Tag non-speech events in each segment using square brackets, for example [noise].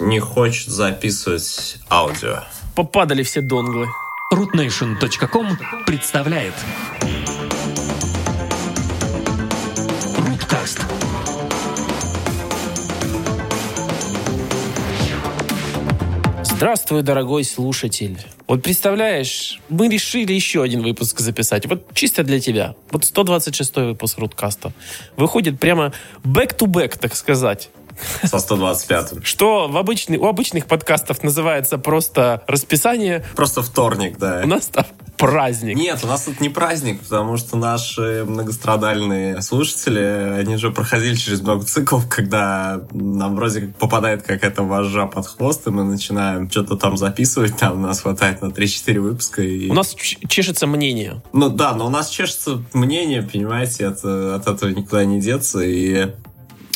не хочет записывать аудио. Попадали все донглы. rootnation.com представляет Руткаст Здравствуй, дорогой слушатель. Вот представляешь, мы решили еще один выпуск записать. Вот чисто для тебя. Вот 126 выпуск Руткаста. Выходит прямо back-to-back, так сказать. [laughs] Со 125-м. Что в обычный, у обычных подкастов называется просто расписание. Просто вторник, да. У нас там праздник. Нет, у нас тут не праздник, потому что наши многострадальные слушатели, они же проходили через много циклов, когда нам вроде как попадает какая-то вожжа под хвост, и мы начинаем что-то там записывать, там нас хватает на 3-4 выпуска. И... У нас чешется мнение. Ну да, но у нас чешется мнение, понимаете, это, от этого никуда не деться, и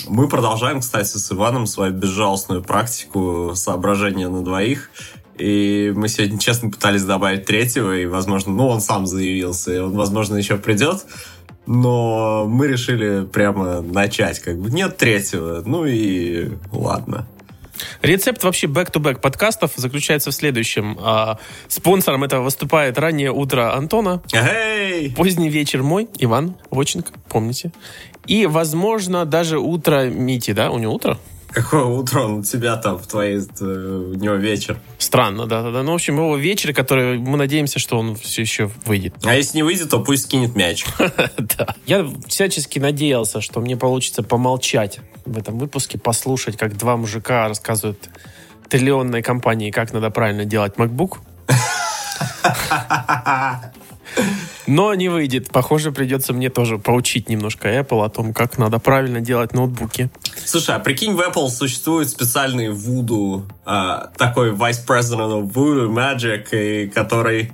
мы продолжаем, кстати, с Иваном свою безжалостную практику соображения на двоих. И мы сегодня, честно, пытались добавить третьего, и, возможно, ну, он сам заявился, и он, возможно, еще придет. Но мы решили прямо начать, как бы, нет третьего, ну и ладно. Рецепт вообще back-to-back подкастов заключается в следующем. А, спонсором этого выступает раннее утро Антона, Эй! поздний вечер мой, Иван Воченко, помните. И, возможно, даже утро Мити, да? У него утро? Какое утро он у тебя там, в твоей, э, у него вечер. Странно, да-да-да. Ну, в общем, его вечер, который мы надеемся, что он все еще выйдет. А если не выйдет, то пусть скинет мяч. [laughs] Да. Я всячески надеялся, что мне получится помолчать в этом выпуске, послушать, как два мужика рассказывают триллионной компании, как надо правильно делать MacBook. [laughs] [laughs] Но не выйдет. Похоже, придется мне тоже поучить немножко Apple о том, как надо правильно делать ноутбуки. Слушай, а прикинь, в Apple существует специальный Voodoo, а, такой Vice President of Voodoo Magic, и который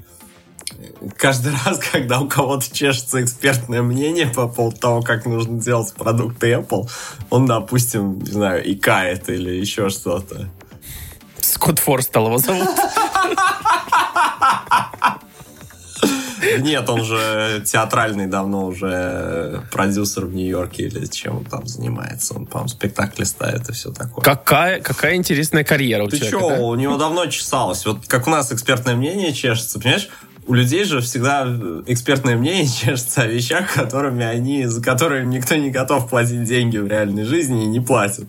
каждый [laughs] раз, когда у кого-то чешется экспертное мнение по поводу того, как нужно делать продукты Apple, он, допустим, не знаю, икает или еще что-то. Скотт Форстелл его зовут. [laughs] Нет, он же театральный давно уже продюсер в Нью-Йорке или чем он там занимается. Он, по-моему, спектакли ставит и все такое. Какая, какая интересная карьера у Ты человека. чё, да? у него давно чесалось. Вот как у нас экспертное мнение чешется, понимаешь? У людей же всегда экспертное мнение [laughs] чешется о вещах, которыми они, за которыми никто не готов платить деньги в реальной жизни и не платит.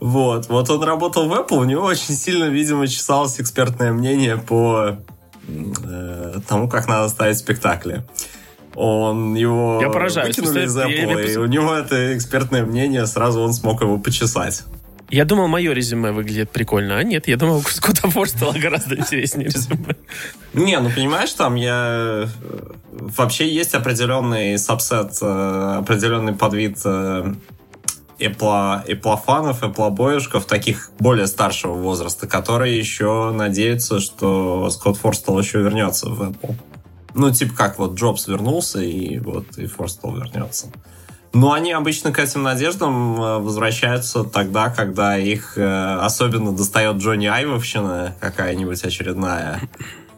Вот. Вот он работал в Apple, у него очень сильно, видимо, чесалось экспертное мнение по э, тому, как надо ставить спектакли. Он его Я поражаюсь. выкинули из Представляете, я- Apple, я и у него это экспертное мнение, сразу он смог его почесать. Я думал, мое резюме выглядит прикольно, а нет, я думал, у Скотта Форстелла гораздо интереснее [laughs] резюме. Не, ну понимаешь, там я... э, Вообще есть определенный сабсет, э, определенный подвид э, Apple, Apple-фанов, Apple-боюшков, таких более старшего возраста, которые еще надеются, что Скотт Форстелл еще вернется в Apple. Ну, типа как вот Джобс вернулся, и вот и Форстелл вернется. Но они обычно к этим надеждам э, возвращаются тогда, когда их э, особенно достает Джонни Айвовщина какая-нибудь очередная.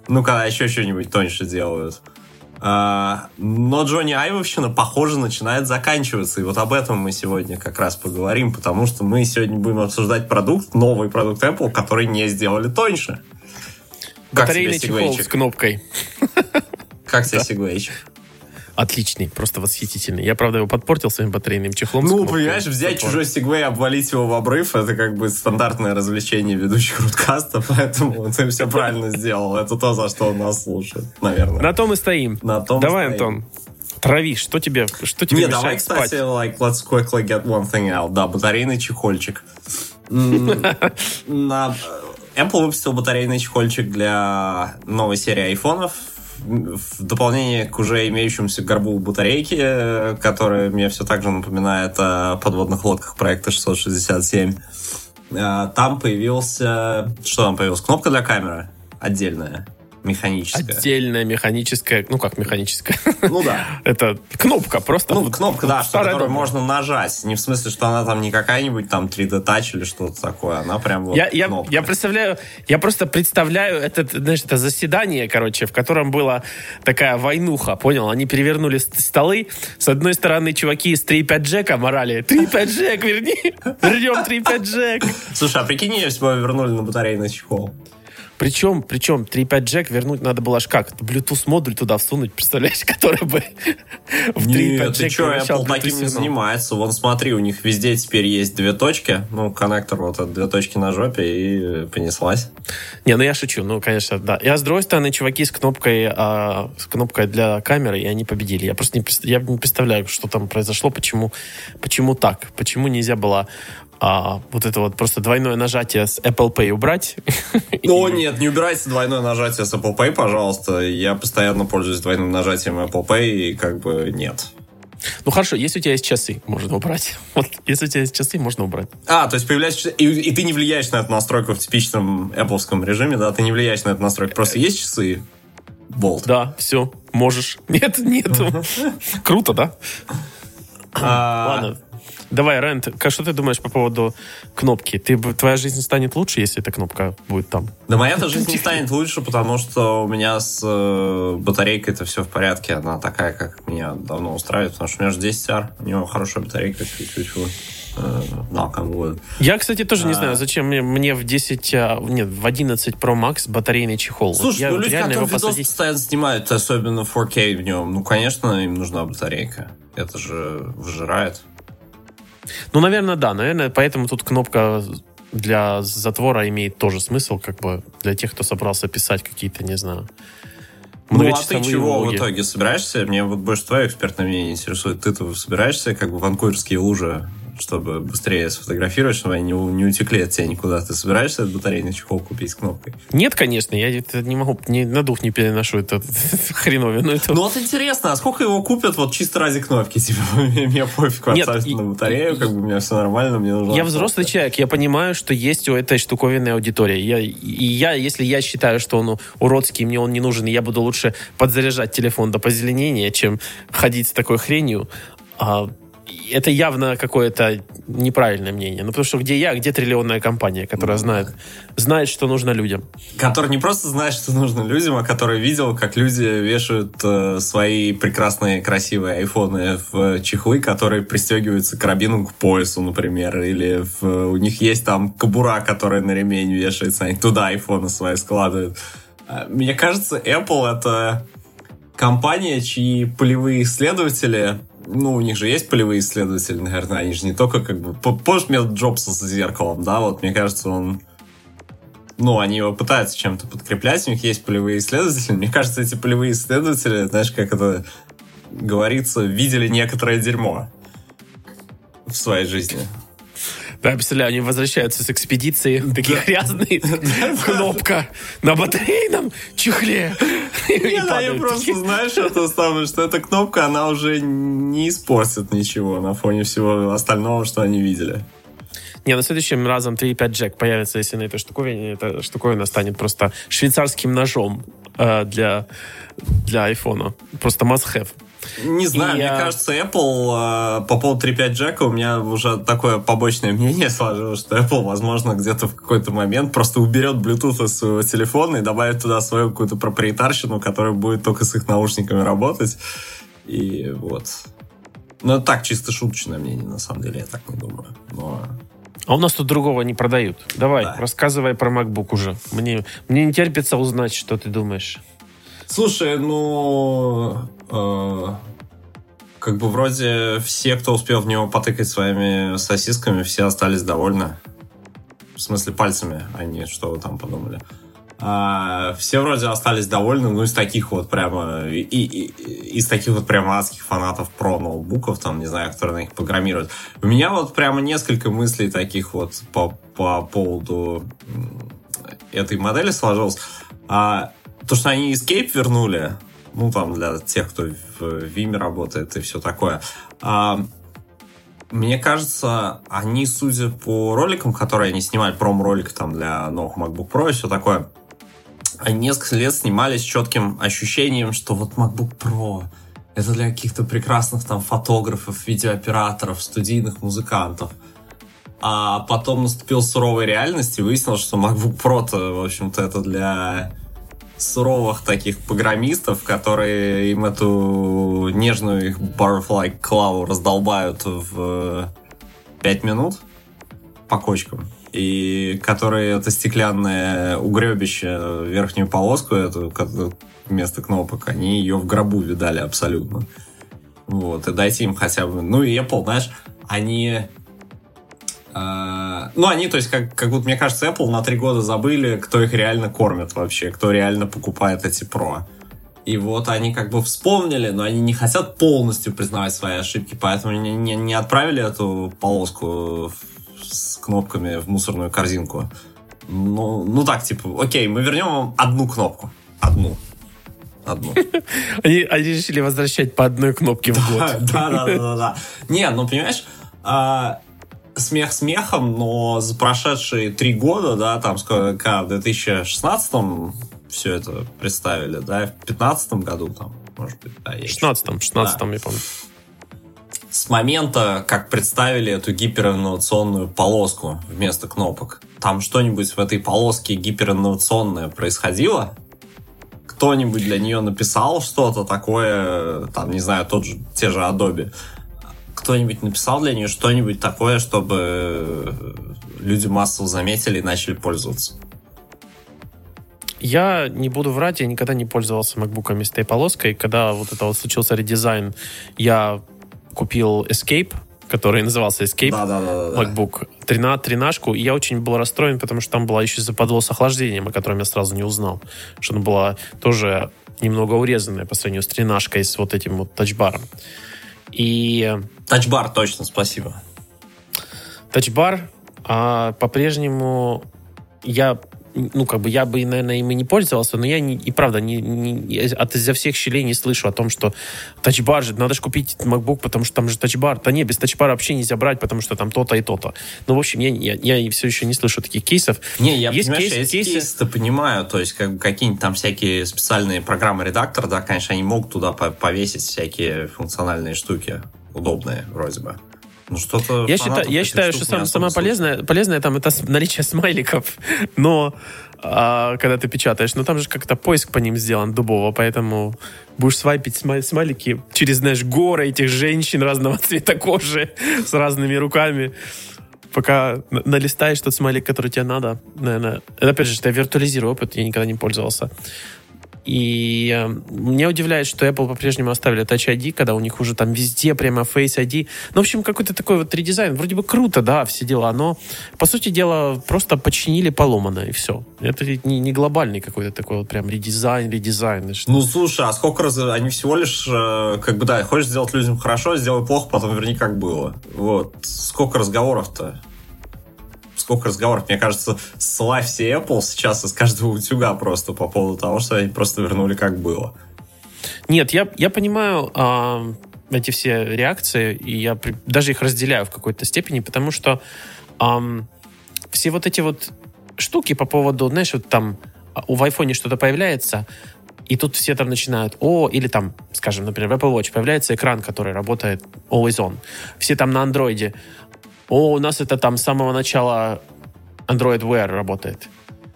Ну, когда еще что-нибудь тоньше делают. А, но Джонни Айвовщина, похоже, начинает заканчиваться. И вот об этом мы сегодня как раз поговорим, потому что мы сегодня будем обсуждать продукт, новый продукт Apple, который не сделали тоньше. Батарейный чехол с кнопкой. Как тебе сегвейчик? Отличный, просто восхитительный. Я, правда, его подпортил своим батарейным чехлом. Ну, понимаешь, взять Такой. чужой сегвей, обвалить его в обрыв, это как бы стандартное развлечение ведущих руткаста, [laughs] поэтому ты все правильно сделал. Это то, за что он нас слушает, наверное. На том и стоим. На том и Давай. Антон, трави, что тебе, что тебе Не, давай, спать? кстати, like, let's quickly get one thing out. Да, батарейный чехольчик. [laughs] Apple выпустил батарейный чехольчик для новой серии айфонов в дополнение к уже имеющемуся горбу батарейки, э, которая мне все так же напоминает о подводных лодках проекта 667. Э, Там появился... Что там появилось? Кнопка для камеры отдельная. Механическая. Отдельная механическая, ну как механическая? Ну да. [laughs] Это кнопка, просто. Ну, кнопка, да, что, которую можно нажать. Не в смысле, что она там не какая-нибудь там 3D Touch или что-то такое. Она прям вот Я, я, кнопка. я представляю, я просто представляю это, знаешь, это заседание, короче, в котором была такая войнуха, понял? Они перевернули ст- столы. С одной стороны, чуваки из 3.5 Джека морали. 3.5 Джек, верни! [laughs] Вернем 3.5 Джек! Слушай, а прикинь, если бы вернули на батарейный чехол. Причем, причем 3.5 Джек вернуть надо было аж как? Bluetooth модуль туда всунуть, представляешь, [laughs] который бы в 3.5 Нет, ты Джек что, Apple таким не занимается. Вон, смотри, у них везде теперь есть две точки. Ну, коннектор вот от две точки на жопе и понеслась. Не, ну я шучу, ну, конечно, да. Я, с другой стороны, чуваки с кнопкой, а, с кнопкой для камеры, и они победили. Я просто не, я не представляю, что там произошло, почему, почему так, почему нельзя было а, вот это вот просто двойное нажатие с Apple Pay убрать. О, нет, не убирайте двойное нажатие с Apple Pay, пожалуйста. Я постоянно пользуюсь двойным нажатием Apple Pay, и как бы нет. Ну хорошо, если у тебя есть часы, можно убрать. [laughs] Вот, если у тебя есть часы, можно убрать. А, то есть появляется... И, и ты не влияешь на эту настройку в типичном Apple режиме, да? Ты не влияешь на эту настройку. Просто есть часы, болт. Да, все, можешь. [laughs] Нет, нету. Круто, да? А, Ладно. Давай, Рент, что ты думаешь по поводу кнопки? Ты, твоя жизнь станет лучше, если эта кнопка будет там? Да моя-то жизнь не станет лучше, потому что у меня с э, батарейкой это все в порядке. Она такая, как меня давно устраивает, потому что у меня же 10R, у него хорошая батарейка, чуть-чуть. Э, knock on wood. Я, кстати, тоже не А. знаю, зачем мне, мне в 10, а, нет, в 11 Pro Max батарейный чехол. Слушай, я ну люди, которые посадить- постоянно снимают, особенно 4K в нем, ну, конечно, им нужна батарейка. Это же выжирает. Ну, наверное, да. Наверное, поэтому тут кнопка для затвора имеет тоже смысл, как бы для тех, кто собрался писать какие-то, не знаю, Ну, а ты чего влоги. в итоге собираешься? Мне вот больше твое экспертное мнение интересует. Ты-то собираешься как бы ванкуверские лужи, чтобы быстрее сфотографировать, чтобы они не, не утекли от тебя никуда. Ты собираешься этот батарейный чехол купить с кнопкой? Нет, конечно, я это не могу, не, на дух не переношу это [laughs] хреновину. Это... Ну вот интересно, а сколько его купят вот чисто ради кнопки? [laughs] Типа, мне, пофиг и- на батарею, как бы у меня все нормально, мне нужно... Я взрослый человек, я понимаю, что есть у этой штуковины аудитория. Я, и я, если я считаю, что он уродский, мне он не нужен, и я буду лучше подзаряжать телефон до позеленения, чем ходить с такой хренью, а, это явно какое-то неправильное мнение. Ну, потому что где я, где триллионная компания, которая знает, знает, что нужно людям. Который не просто знает, что нужно людям, а который видел, как люди вешают э, свои прекрасные, красивые айфоны в чехлы, которые пристегиваются карабином к поясу, например, или в- у них есть там кобура, которая на ремень вешается, они туда айфоны свои складывают. А, Мне кажется, Apple это компания, чьи полевые исследователи, ну, у них же есть полевые исследователи, наверное, они же не только как бы... По- Помнишь метод Джобса с зеркалом, да? Вот, мне кажется, он ну, они его пытаются чем-то подкреплять, у них есть полевые исследователи. Мне кажется, эти полевые исследователи, знаешь, как это говорится, видели некоторое дерьмо в своей жизни. Представляю, они возвращаются с экспедиции, такие [laughs] грязные, кнопка на батарейном чехле. [laughs] Да, я просто знаешь, это самое, что эта кнопка, она уже не испортит ничего на фоне всего остального, что они видели. Не, на следующем разом 3.5 Джек появится, если на этой штуковине, эта штуковина станет просто швейцарским ножом э, для, для айфона. Просто must-have. Не знаю, И мне я- кажется, Apple э, по поводу 3.5 Джека у меня уже такое побочное мнение [laughs] сложилось, что Apple, возможно, где-то в какой-то момент просто уберет Bluetooth из своего телефона и добавит туда свою какую-то проприетарщину, которая будет только с их наушниками работать. И вот. Ну, так, чисто шуточное мнение, на самом деле, я так не думаю. Но... А у нас тут другого не продают. Давай, Да. рассказывай про MacBook уже. Мне, мне не терпится узнать, что ты думаешь. Слушай, ну... э, как бы вроде все, кто успел в него потыкать своими сосисками, все остались довольны. В смысле пальцами, а не что вы там подумали. А, все вроде остались довольны, ну, из таких вот прямо, и, и- и- из таких вот прямо адских фанатов про ноутбуков, там, не знаю, которые на них программируют. У меня вот прямо несколько мыслей таких вот по, по поводу этой модели сложилось. А, то, что они Escape вернули, ну, там, для тех, кто в Vime работает и все такое, а, мне кажется, они, судя по роликам, которые они снимали, промо-ролик там для новых MacBook Pro и все такое, они несколько лет снимались с четким ощущением, что вот MacBook Pro это для каких-то прекрасных там фотографов, видеооператоров, студийных музыкантов. А потом наступил суровая реальность и выяснилось, что MacBook Pro, в общем-то, это для суровых таких программистов, которые им эту нежную их Butterfly клаву раздолбают в 5 минут по кочкам. И которые это стеклянное угребище, верхнюю полоску, эту, вместо кнопок, они ее в гробу видали абсолютно. Вот, и дайте им хотя бы... Ну и Apple, знаешь, они ну, они, то есть, как, как будто, мне кажется, Apple на три года забыли, кто их реально кормит вообще, кто реально покупает эти Pro. И вот они как бы вспомнили, но они не хотят полностью признавать свои ошибки, поэтому не, не, не отправили эту полоску с кнопками в мусорную корзинку. Ну, ну так, типа, окей, мы вернем вам одну кнопку. Одну. Одну. [laughs] Они, они решили возвращать по одной кнопке в год. Да, да, да, да, да. Не, ну понимаешь, а, смех смехом, но за прошедшие три года, да, там, сколько, в 2016 все это представили, да, в 2015 году, там, может быть, да. В 16 16 да. я помню. С момента, как представили эту гиперинновационную полоску вместо кнопок, там что-нибудь в этой полоске гиперинновационное происходило? Кто-нибудь для нее написал что-то такое, там, не знаю, тот же, те же Adobe, кто-нибудь написал для нее что-нибудь такое, чтобы люди массово заметили и начали пользоваться? Я не буду врать, я никогда не пользовался макбуками с этой полоской. Когда вот это вот случился редизайн, я купил Escape, который назывался Escape, да, да, да, да. MacBook, 13, 13 и я очень был расстроен, потому что там была еще западло с охлаждением, о котором я сразу не узнал, что она была тоже немного урезанная по сравнению с 13 с вот этим вот тачбаром. И... Тачбар, точно, спасибо. Тачбар а, по-прежнему я ну, как бы я бы, наверное, им и не пользовался, но я не, и правда не, не, от изо всех щелей не слышу о том, что тачбар же, надо же купить MacBook, потому что там же тачбар. Да не, без тачбара вообще нельзя брать, потому что там то-то и то-то. Ну, в общем, я, я, я все еще не слышу таких кейсов. Не, я, есть понимаешь, кейс, кейсы... кейсы понимаю, то есть как, какие-нибудь там всякие специальные программы редактора, да, конечно, они могут туда повесить всякие функциональные штуки удобные вроде бы. Ну, что-то я считаю, я считаю что сам, самое полезное, полезное там это наличие смайликов. [laughs] Но а, когда ты печатаешь, ну там же как-то поиск по ним сделан дубово, поэтому будешь свайпить смай смайлики через, знаешь, горы этих женщин разного [laughs] цвета кожи [laughs] с разными руками. Пока налистаешь тот смайлик, который тебе надо, наверное. Это, опять же, я виртуализирую опыт, я никогда не пользовался. И э, мне удивляет, что Apple по-прежнему оставили Touch ID, когда у них уже там везде прямо Face ID. Ну, в общем, какой-то такой вот редизайн. Вроде бы круто, да, все дела, но, по сути дела, просто починили поломанное, и все. Это не, не глобальный какой-то такой вот прям редизайн, редизайн. Ну, слушай, а сколько раз... Они всего лишь, э, как бы, да, хочешь сделать людям хорошо, сделай плохо, потом верни как было. Вот. Сколько разговоров-то? Сколько разговоров, мне кажется, славь все Apple сейчас из каждого утюга просто по поводу того, что они просто вернули как было. Нет, я, я понимаю а, эти все реакции, и я при, даже их разделяю в какой-то степени, потому что а, все вот эти вот штуки по поводу, знаешь, вот там а, у в айфоне что-то появляется, и тут все там начинают, о, или там, скажем, например, в Apple Watch появляется экран, который работает always on. Все там на андроиде, о, у нас это там с самого начала Android Wear работает.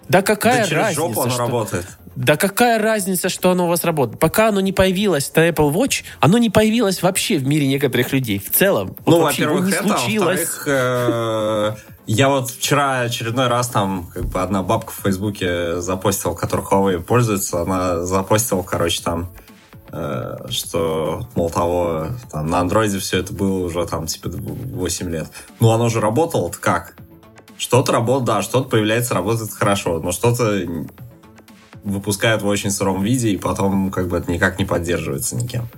Да какая да через разница? Жопу оно что... работает. Да какая разница, что оно у вас работает? Пока оно не появилось на Apple Watch, оно не появилось вообще в мире некоторых людей. В целом. Ну, вот во-первых, это, а во-вторых, э, я вот вчера очередной раз там, как бы одна бабка в Фейсбуке запостила, которая Huawei пользуется, она запостила, короче, там что, мол, того, там, на андроиде все это было уже, там, типа, 8 лет. Ну, оно же работало как? Что-то работает, да, что-то появляется, работает хорошо, но что-то выпускают в очень сыром виде, и потом, как бы, это никак не поддерживается никем.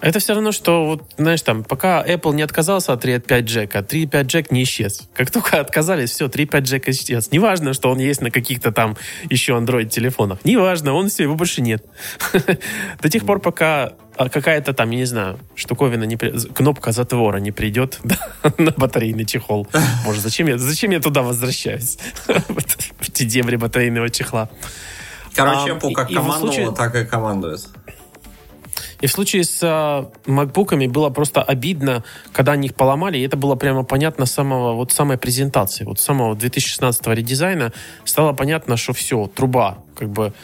Это все равно, что, вот, знаешь, там, пока Apple не отказался от 3.5 джека, 3.5 джек не исчез. Как только отказались, все, 3.5 джек исчез. Неважно, что он есть на каких-то там еще Android-телефонах. Неважно, он все, его больше нет. [laughs] До тех пор, пока а, какая-то там, я не знаю, штуковина, не при... кнопка затвора не придет [laughs] на батарейный чехол. [laughs] Боже, зачем я, зачем я туда возвращаюсь? в эти дебри батарейного чехла. Короче, Apple как командовала, так и командует. И в случае с uh, макбуками было просто обидно, когда они их поломали, и это было прямо понятно с самого, вот самой презентации, вот с самого 2016 редизайна стало понятно, что все, труба, как бы,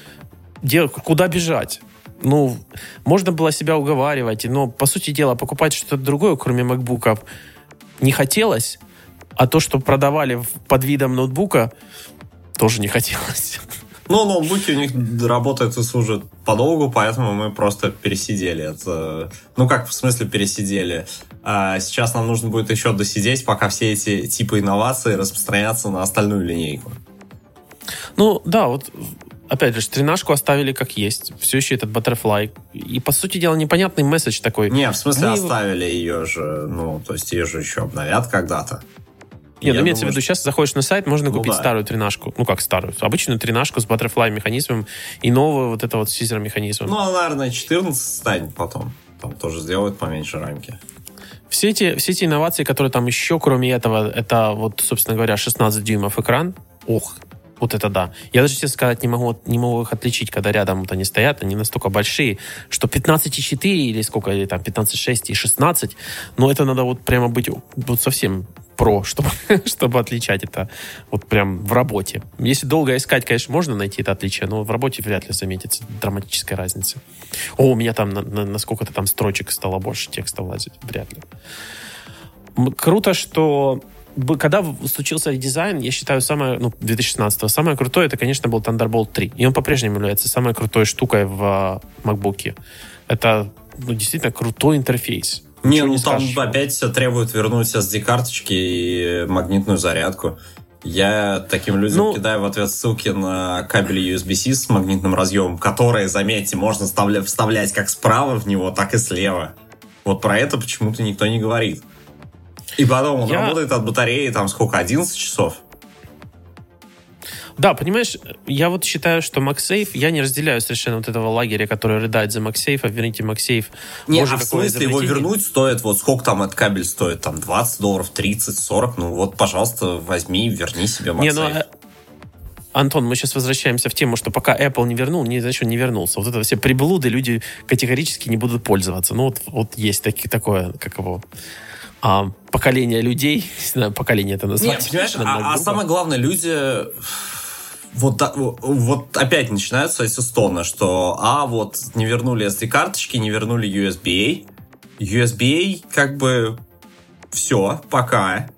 где, куда бежать. Ну, можно было себя уговаривать, но, по сути дела, покупать что-то другое, кроме макбуков, не хотелось, а то, что продавали под видом ноутбука, тоже не хотелось. Ну, ноутбуки у них работают и служат подолгу, поэтому мы просто пересидели. Это, ну, как в смысле пересидели? А сейчас нам нужно будет еще досидеть, пока все эти типы инноваций распространятся на остальную линейку. Ну, да, вот опять же, тринашку оставили как есть. Все еще этот Butterfly. И, по сути дела, непонятный месседж такой. Не, в смысле, Мы... оставили ее же, ну, то есть ее же еще обновят когда-то. Нет, ну, имеется в виду, сейчас заходишь на сайт, можно ну, купить да. старую тринашку. Ну, как старую? Обычную тринашку с Butterfly механизмом и новую вот это вот сизер механизмом. Ну, наверное, 14 станет потом. Там тоже сделают поменьше рамки. Все эти, все эти инновации, которые там еще, кроме этого, это вот, собственно говоря, 16 дюймов экран. Ох, вот это да. Я даже, честно сказать, не могу, не могу их отличить, когда рядом вот они стоят. Они настолько большие, что 15,4 или сколько, или там 15,6 и 16, но это надо вот прямо быть вот совсем про, чтобы, [laughs] чтобы отличать это вот прям в работе. Если долго искать, конечно, можно найти это отличие, но в работе вряд ли заметится драматическая разница. О, у меня там на, на, на сколько-то там строчек стало больше текста влазить. Вряд ли. Круто, что когда случился дизайн, я считаю, самое, ну, 2016 самое крутое, это, конечно, был Thunderbolt 3. И он по-прежнему является самой крутой штукой в uh, MacBook. Это ну, действительно крутой интерфейс. Не, ну не там скажешь. опять все требует вернуть SD-карточки и магнитную зарядку. Я таким людям ну, кидаю в ответ ссылки на кабели USB-C с магнитным разъемом, которые, заметьте, можно вставлять как справа в него, так и слева. Вот про это почему-то никто не говорит. И потом он я... работает от батареи там сколько, 11 часов? Да, понимаешь, я вот считаю, что MagSafe, я не разделяю совершенно вот этого лагеря, который рыдает за MagSafe, а верните MagSafe. Не, а в смысле его вернуть стоит, вот сколько там этот кабель стоит, там 20 долларов, 30, 40, ну вот, пожалуйста, возьми, верни себе MagSafe. Не, ну, а, Антон, мы сейчас возвращаемся в тему, что пока Apple не вернул, не значит, он не вернулся. Вот это все приблуды люди категорически не будут пользоваться. Ну, вот, вот есть таки, такое, как его, а, поколение людей, [laughs] не знаю, поколение это назвать. Нет, понимаешь, а, а самое главное, люди вот, вот опять начинаются эти стоны, что, а, вот, не вернули SD-карточки, не вернули USB-A. USB-A, как бы, все, пока.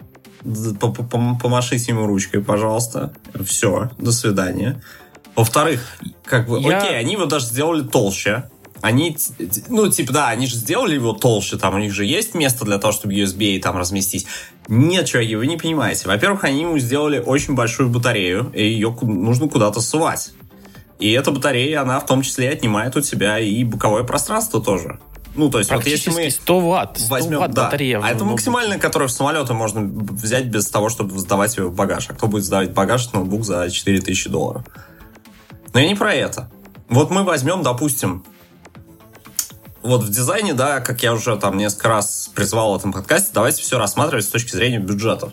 Помашите ему ручкой, пожалуйста. Все, до свидания. Во-вторых, как бы, Я... окей, они его даже сделали толще они, ну, типа, да, они же сделали его толще, там у них же есть место для того, чтобы USB там разместить. Нет, чуваки, вы не понимаете. Во-первых, они ему сделали очень большую батарею, и ее нужно куда-то сувать. И эта батарея, она в том числе отнимает у тебя и боковое пространство тоже. Ну, то есть, вот если мы 100 ватт, 100 возьмем, ватт да, батарея. А это максимальная, которую в самолеты можно взять без того, чтобы сдавать ее в багаж. А кто будет сдавать багаж ноутбук за 4000 долларов? Но я не про это. Вот мы возьмем, допустим, вот в дизайне, да, как я уже там несколько раз призвал в этом подкасте, давайте все рассматривать с точки зрения бюджета.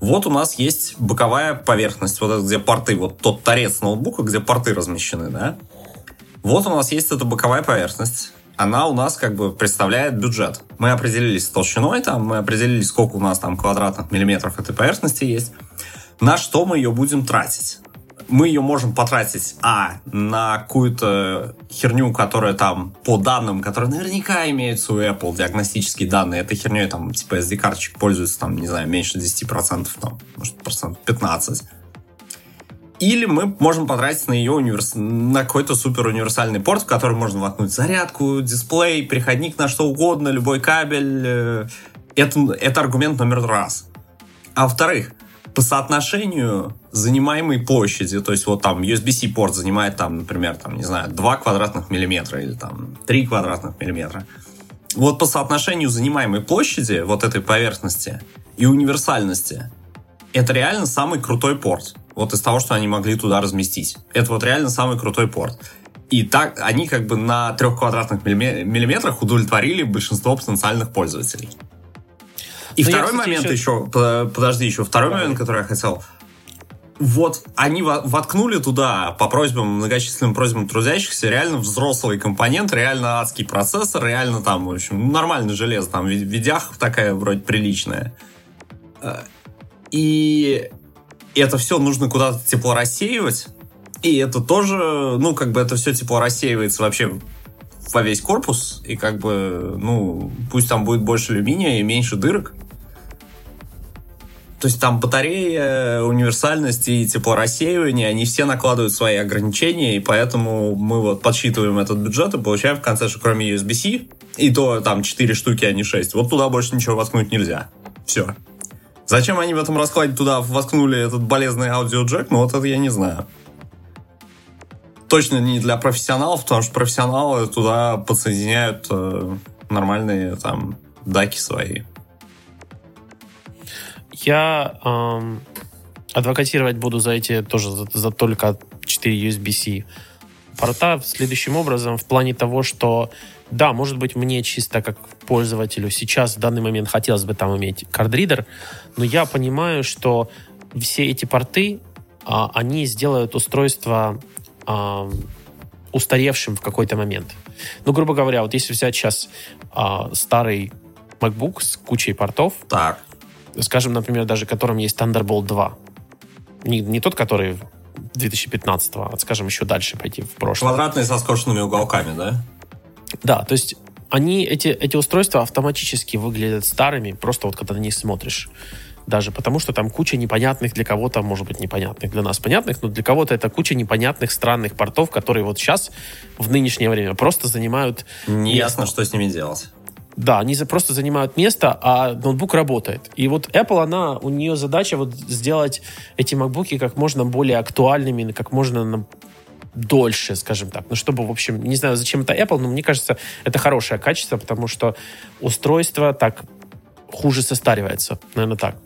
Вот у нас есть боковая поверхность, вот это, где порты, вот тот торец ноутбука, где порты размещены, да. Вот у нас есть эта боковая поверхность. Она у нас как бы представляет бюджет. Мы определились с толщиной, там, мы определились, сколько у нас там квадратных миллиметров этой поверхности есть. На что мы ее будем тратить? Мы ее можем потратить, а, на какую-то херню, которая там по данным, которые наверняка имеются у Apple, диагностические данные, этой херней там, типа SD-карточек пользуются, там, не знаю, меньше 10%, там, может, процент 15%. Или мы можем потратить на ее универс... на какой-то супер универсальный порт, в который можно воткнуть зарядку, дисплей, переходник на что угодно, любой кабель. Э, это, это аргумент номер раз. А во-вторых, по соотношению занимаемой площади, то есть вот там USB-C порт занимает там, например, там, не знаю, 2 квадратных миллиметра или там 3 квадратных миллиметра. Вот по соотношению занимаемой площади вот этой поверхности и универсальности, это реально самый крутой порт. Вот из того, что они могли туда разместить. Это вот реально самый крутой порт. И так они как бы на трех квадратных миллиметрах удовлетворили большинство потенциальных пользователей. И Но второй момент еще... еще, подожди, еще второй Давай. момент, который я хотел. вот они воткнули туда по просьбам, многочисленным просьбам трудящихся реально взрослый компонент, реально адский процессор, реально там, в общем, нормальный железо, там видях такая вроде приличная. Э, и это все нужно куда-то тепло рассеивать, и это тоже, ну, как бы это все тепло рассеивается вообще во весь корпус, и как бы, ну, пусть там будет больше алюминия и меньше дырок, то есть там батарея, универсальность и теплорассеивание, они все накладывают свои ограничения, и поэтому мы вот подсчитываем этот бюджет и получаем в конце, что кроме USB-C, и то там 4 штуки, а не 6, вот туда больше ничего воткнуть нельзя. Все. Зачем они в этом раскладе туда воткнули этот болезный аудиоджек, ну вот это я не знаю. Точно не для профессионалов, потому что профессионалы туда подсоединяют э, нормальные там даки свои. Я эм, адвокатировать буду за эти тоже за, за только 4 USB-C порта следующим образом в плане того, что да, может быть, мне чисто как пользователю сейчас в данный момент хотелось бы там иметь кардридер, но я понимаю, что все эти порты, а, они сделают устройство а, устаревшим в какой-то момент. Ну, грубо говоря, вот если взять сейчас а, старый MacBook с кучей портов, так скажем, например, даже которым есть Thunderbolt 2. Не, не тот, который 2015, а, скажем, еще дальше пойти в прошлое. Квадратные со скошенными уголками, да? Да, то есть они, эти, эти устройства автоматически выглядят старыми, просто вот когда на них смотришь. Даже потому, что там куча непонятных для кого-то, может быть, непонятных для нас понятных, но для кого-то это куча непонятных странных портов, которые вот сейчас, в нынешнее время, просто занимают... Неясно, что с ними делать. Да, они просто занимают место, а ноутбук работает. И вот Apple, она, у нее задача вот сделать эти MacBook как можно более актуальными, как можно дольше, скажем так. Ну, чтобы, в общем, не знаю, зачем это Apple, но мне кажется, это хорошее качество, потому что устройство так хуже состаривается. Наверное, так.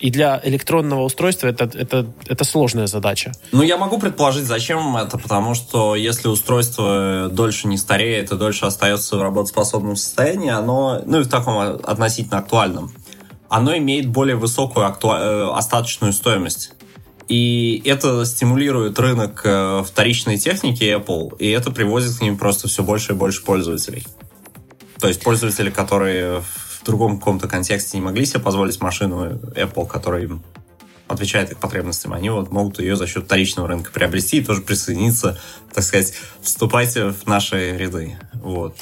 И для электронного устройства это, это, это сложная задача. Ну, я могу предположить, зачем это, потому что если устройство дольше не стареет и дольше остается в работоспособном состоянии, оно, ну и в таком относительно актуальном, оно имеет более высокую акту... Э, остаточную стоимость. И это стимулирует рынок э, вторичной техники Apple, и это приводит к ним просто все больше и больше пользователей. То есть пользователи, которые в другом каком-то контексте не могли себе позволить машину Apple, которая им отвечает их потребностям, они вот могут ее за счет вторичного рынка приобрести и тоже присоединиться, так сказать, вступайте в наши ряды. Вот.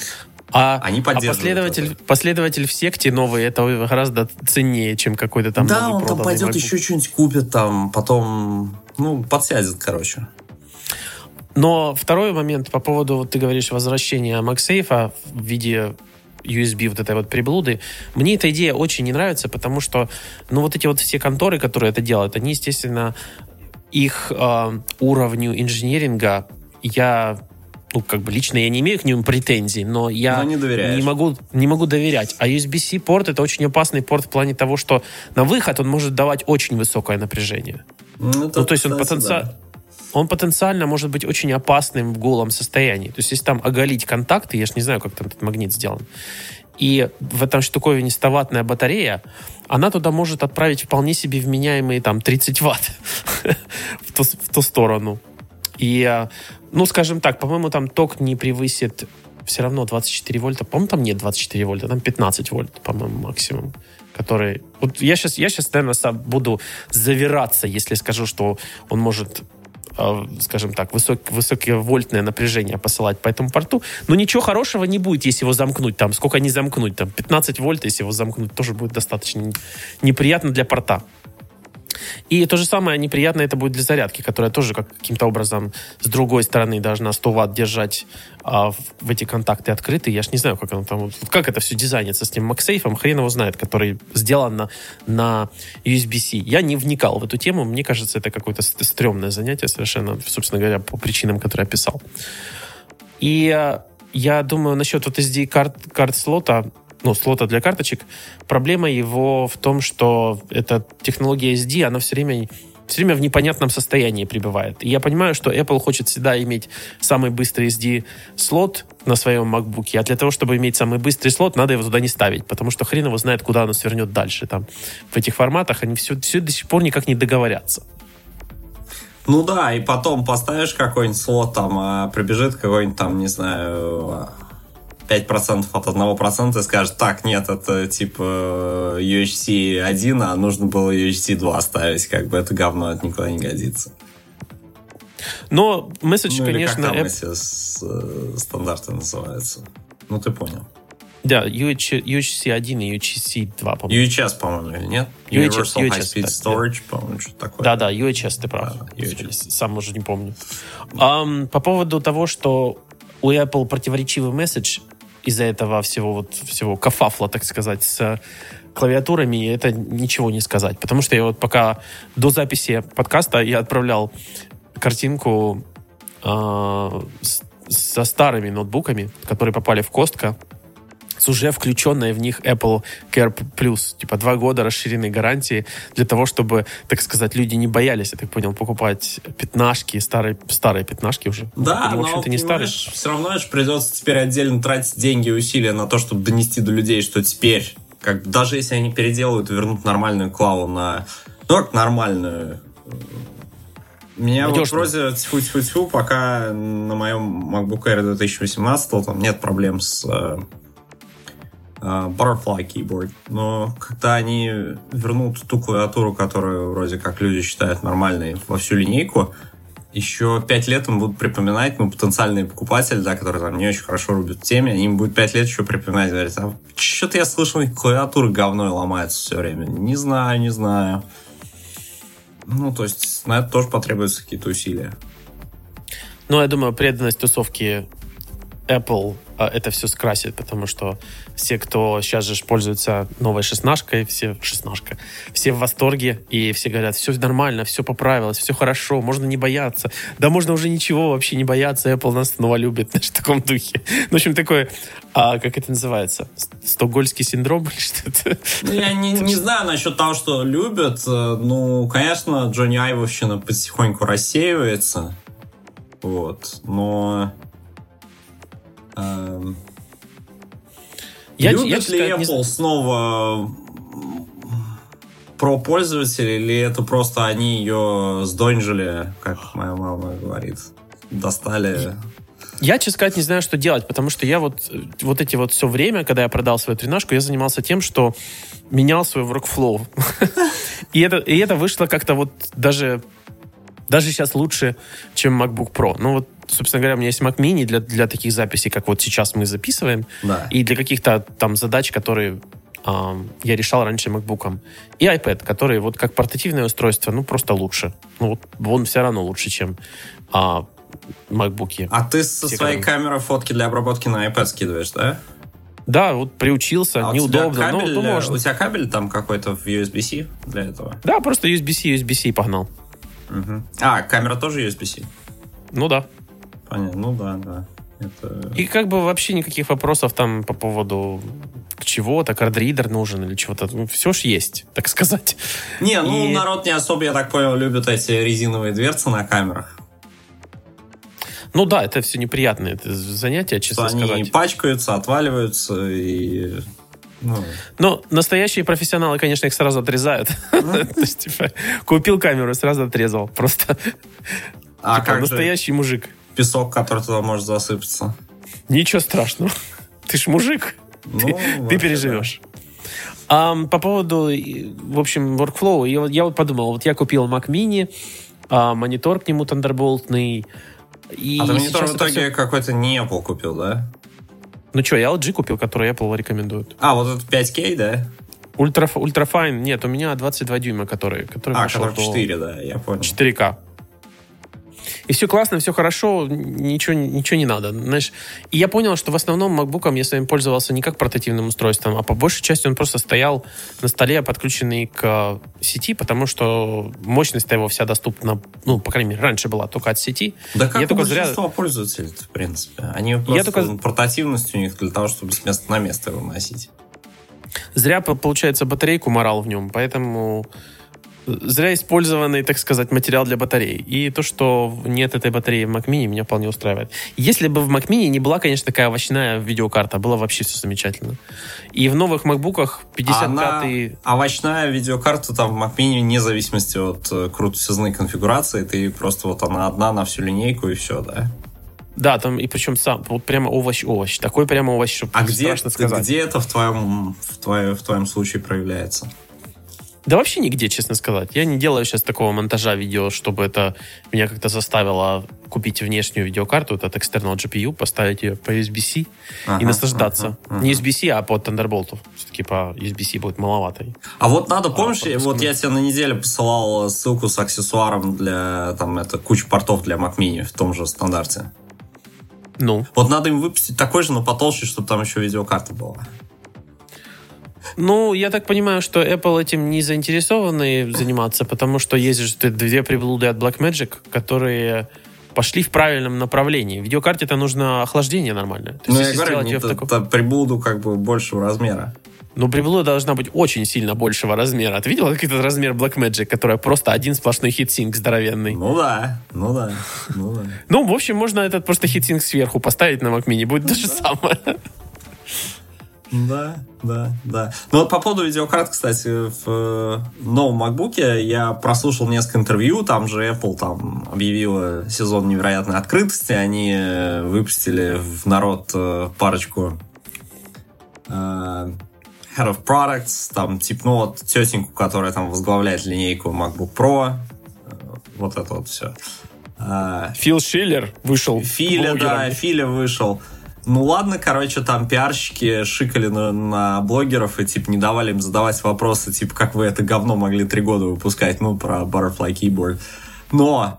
А, Они а последователь, это. последователь в секте новый, это гораздо ценнее, чем какой-то там Да, он там пойдет MacBook. еще что-нибудь купит, там, потом, ну, подсядет, короче. Но второй момент по поводу, вот ты говоришь, возвращения MagSafe в виде USB вот этой вот приблуды. Мне эта идея очень не нравится, потому что, ну, вот эти вот все конторы, которые это делают, они, естественно, их э, уровню инженеринга я ну, как бы лично я не имею к ним претензий, но я но не, не, могу, не могу доверять. А USB-C порт это очень опасный порт в плане того, что на выход он может давать очень высокое напряжение. Ну, ну то есть он потенциально... Да он потенциально может быть очень опасным в голом состоянии. То есть, если там оголить контакты, я же не знаю, как там этот магнит сделан, и в этом штуковине 100-ваттная батарея, она туда может отправить вполне себе вменяемые там 30 ватт [laughs] в, ту, в ту сторону. И, ну, скажем так, по-моему, там ток не превысит все равно 24 вольта. По-моему, там нет 24 вольта, там 15 вольт, по-моему, максимум. Который... Вот я сейчас, я сейчас, наверное, буду завираться, если скажу, что он может скажем так, высок, высоковольтное напряжение посылать по этому порту. Но ничего хорошего не будет, если его замкнуть. Там, сколько не замкнуть? Там 15 вольт, если его замкнуть, тоже будет достаточно неприятно для порта. И то же самое неприятно это будет для зарядки, которая тоже как, каким-то образом с другой стороны должна 100 ватт держать а, в, в эти контакты открыты. Я ж не знаю, как оно там, как это все дизайнится с тем MagSafe, хрен его знает, который сделан на, на USB-C. Я не вникал в эту тему, мне кажется, это какое-то стрёмное занятие совершенно, собственно говоря, по причинам, которые я описал. И а, я думаю, насчет вот SD-карт карт слота, ну, слота для карточек, проблема его в том, что эта технология SD, она все время все время в непонятном состоянии пребывает. И я понимаю, что Apple хочет всегда иметь самый быстрый SD-слот на своем MacBook, а для того, чтобы иметь самый быстрый слот, надо его туда не ставить, потому что хрен его знает, куда оно свернет дальше. Там, в этих форматах они все, все до сих пор никак не договорятся. Ну да, и потом поставишь какой-нибудь слот, там, а прибежит какой-нибудь там, не знаю, 5% от 1% и скажет, так, нет, это типа UHC 1, а нужно было UHC 2 ставить, как бы это говно, это никуда не годится. Но месседж, ну, конечно... Как там эти с, э, стандарты называются. Ну, ты понял. Да, UH, UHC 1 и UHC 2, по-моему. UHS, по-моему, или нет? UHS, Universal UHS, High Speed да, Storage, по-моему, что такое. Да-да, UHS, ты прав. Да, UHS. Сам уже не помню. Um, по поводу того, что у Apple противоречивый месседж из-за этого всего вот всего кафафла, так сказать, с клавиатурами, это ничего не сказать. Потому что я вот пока до записи подкаста я отправлял картинку э, с, со старыми ноутбуками, которые попали в Костка, с уже включенной в них Apple Care Plus. Типа два года расширенной гарантии для того, чтобы, так сказать, люди не боялись, я так понял, покупать пятнашки, старые, старые пятнашки уже. Да, Они, в общем-то, но, не старые. все равно же придется теперь отдельно тратить деньги и усилия на то, чтобы донести до людей, что теперь, как даже если они переделают вернут нормальную клаву на... Ну, как нормальную, меня Надежно. вот вроде тьфу тьфу тьфу пока на моем MacBook Air 2018 там нет проблем с э, Butterfly Keyboard. Но когда они вернут ту клавиатуру, которую вроде как люди считают нормальной во всю линейку, еще пять лет им будут припоминать, ну, потенциальные покупатели, да, которые там не очень хорошо рубят теме, им будут пять лет еще припоминать, говорят, а что-то я слышал, клавиатура говно ломается все время. Не знаю, не знаю. Ну, то есть на это тоже потребуются какие-то усилия. Ну, я думаю, преданность тусовки Apple это все скрасит, потому что все, кто сейчас же пользуется новой шестнашкой, все шестнашка, все в восторге, и все говорят, все нормально, все поправилось, все хорошо, можно не бояться. Да можно уже ничего вообще не бояться, Apple нас снова любит, [laughs] знаешь, в таком духе. Ну, в общем, такое, а, как это называется? Стокгольский синдром [laughs] или что-то? Ну, я не, не знаю насчет того, что любят. Ну, конечно, Джонни Айвовщина потихоньку рассеивается. Вот. Но я, Любит я, ли Apple не... снова про пользователей, или это просто они ее сдонжили, как моя мама говорит, достали... Я, честно сказать, не знаю, что делать, потому что я вот, вот эти вот все время, когда я продал свою тренажку, я занимался тем, что менял свой workflow. [laughs] и, это, и это вышло как-то вот даже, даже сейчас лучше, чем MacBook Pro. Ну вот собственно говоря, у меня есть Mac Mini для, для таких записей, как вот сейчас мы записываем, да. и для каких-то там задач, которые я решал раньше MacBook. И iPad, который вот как портативное устройство, ну, просто лучше. Ну, вот он все равно лучше, чем а, MacBook. А ты со своей камерой фотки для обработки на iPad скидываешь, да? Да, вот приучился, а неудобно, кабель, но, но можно. У тебя кабель там какой-то в USB-C для этого? Да, просто USB-C, USB-C погнал. Угу. А, камера тоже USB-C? Ну да. Понятно, ну да, да. Это... И как бы вообще никаких вопросов там по поводу чего-то, кардридер нужен или чего-то. Ну, все ж есть, так сказать. Не, ну и... народ не особо, я так понял, любит эти резиновые дверцы на камерах. Ну да, это все неприятное это занятие, честно Они сказать. Они пачкаются, отваливаются и... Ну. Но настоящие профессионалы, конечно, их сразу отрезают. [laughs] Типа, купил камеру, сразу отрезал. Просто а типа, настоящий мужик песок, который туда может засыпаться. Ничего страшного. Ты ж мужик. Ну, ты, ты переживешь. Да. А, по поводу, в общем, workflow, я, я вот подумал, вот я купил Mac Mini, а, монитор к нему Thunderbolt. И а ты монитор в итоге все... какой-то не Apple купил, да? Ну что, я LG купил, который Apple рекомендует. А, вот этот 5K, да? Ультра, ультрафайн, нет, у меня 22 дюйма, который, который а, который 4, да, я понял. 4К и все классно, все хорошо, ничего, ничего не надо. Знаешь, и я понял, что в основном MacBook я своим пользовался не как портативным устройством, а по большей части он просто стоял на столе, подключенный к сети, потому что мощность его вся доступна, ну, по крайней мере, раньше была только от сети. Да как я только зря... пользователей, в принципе. Они просто я только... портативность у них для того, чтобы с места на место его носить. Зря, получается, батарейку морал в нем, поэтому зря использованный, так сказать, материал для батареи. И то, что нет этой батареи в Mac Mini, меня вполне устраивает. Если бы в Mac Mini не была, конечно, такая овощная видеокарта, было вообще все замечательно. И в новых MacBook'ах 55-й... А овощная видеокарта там в Mac Mini, вне зависимости от э, крутосизны конфигурации, ты просто вот она одна на всю линейку и все, да? Да, там и причем сам, вот прямо овощ-овощ. Такой прямо овощ, что А где, страшно сказать. где это в твоем, в, твоем, в твоем случае проявляется? Да вообще нигде, честно сказать. Я не делаю сейчас такого монтажа видео, чтобы это меня как-то заставило купить внешнюю видеокарту, этот external GPU, поставить ее по USB-C Ага, и наслаждаться. ага, ага. Не USB-C, а по Thunderbolt. Все-таки по USB-C будет маловато. А вот надо, помнишь, пропускной. вот я тебе на неделе посылал ссылку с аксессуаром для, там, это, куча портов для Mac Mini в том же стандарте. Ну, Вот надо им выпустить такой же, но потолще, чтобы там еще видеокарта была. Ну, я так понимаю, что Apple этим не заинтересованы заниматься, потому что есть же две приблуды от Blackmagic, которые пошли в правильном направлении. В видеокарте-то нужно охлаждение нормальное. Ну, я говорю, её в это, таком- это приблуду как бы большего размера. Ну, приблуда должна быть очень сильно большего размера. Ты видел как этот размер Blackmagic, которая просто один сплошной хитсинк здоровенный? Ну да, ну да, ну да. Ну, в общем, можно этот просто хитсинк сверху поставить на Mac Mini, будет то же самое. Да, да, да. Ну вот по поводу видеокарт, кстати, в э, новом MacBook я прослушал несколько интервью, там же Apple там объявила сезон невероятной открытости, они э, выпустили в народ э, парочку Head of Products, там, типа, ну вот тетеньку, которая там возглавляет линейку MacBook Pro, вот это вот все. Фил Шиллер вышел Филя, блогером. да, Филя вышел. Ну ладно, короче, там пиарщики шикали на, на блогеров и, типа, не давали им задавать вопросы, типа, как вы это говно могли три года выпускать, ну, про Butterfly Keyboard. Но,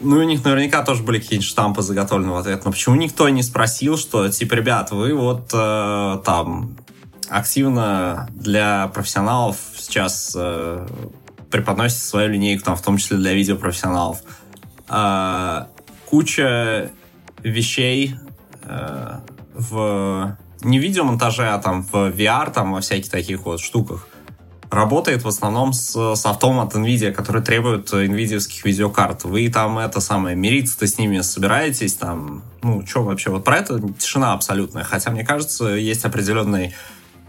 ну, у них наверняка тоже были какие-нибудь штампы заготовлены в ответ. Но почему никто не спросил, что, типа, ребят, вы вот э, там активно для профессионалов сейчас э, преподносите свою линейку, там, в том числе для видеопрофессионалов. А, куча вещей в не видеомонтаже, а там в VR, там во всяких таких вот штуках работает в основном с софтом от NVIDIA, который требует NVIDIA-ских видеокарт. Вы там это самое, мириться-то с ними собираетесь, там, ну, что вообще, вот про это тишина абсолютная. Хотя, мне кажется, есть определенный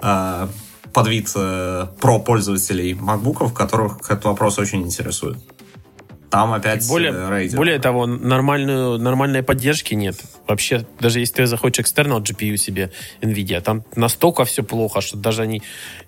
э, подвид э, про пользователей MacBook'ов, которых этот вопрос очень интересует. Там опять Более, э, Radeon. более того, нормальную, нормальной поддержки нет. Вообще, даже если ты захочешь external GPU себе NVIDIA, там настолько все плохо, что даже они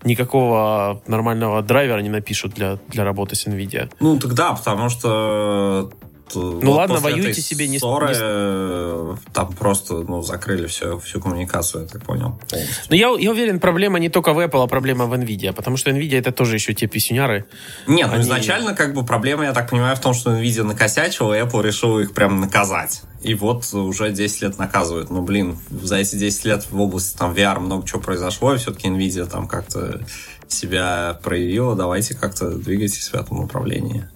никакого нормального драйвера не напишут для, для работы с NVIDIA. Ну, тогда, потому что... Ну ладно, воюйте себе, не- ссоры, не- э, там просто ну, закрыли все, всю коммуникацию, я так понял, полностью. Но я, я уверен, проблема не только в Apple, а проблема в NVIDIA, потому что NVIDIA это тоже еще те писюняры. Нет, ну Они- изначально как бы проблема, я так понимаю, в том, что Nvidia накосячила, и Apple решил их прям наказать. И вот уже 10 лет наказывают. Ну, блин, за эти 10 лет в области там VR много чего произошло, и все-таки Nvidia там как-то себя проявила. Давайте как-то двигайтесь в этом направлении.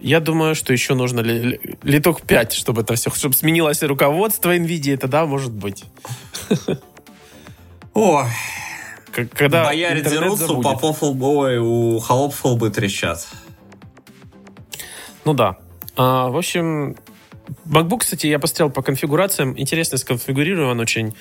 Я думаю, что еще нужно ли- ли- литок 5, чтобы это все, чтобы сменилось руководство NVIDIA, тогда может быть. Ой, К- Когда бояре дерутся, у попов лбовой, у холопов лбы трещат. Ну да. А, в общем, MacBook, кстати, я посмотрел по конфигурациям. Интересно сконфигурирован очень.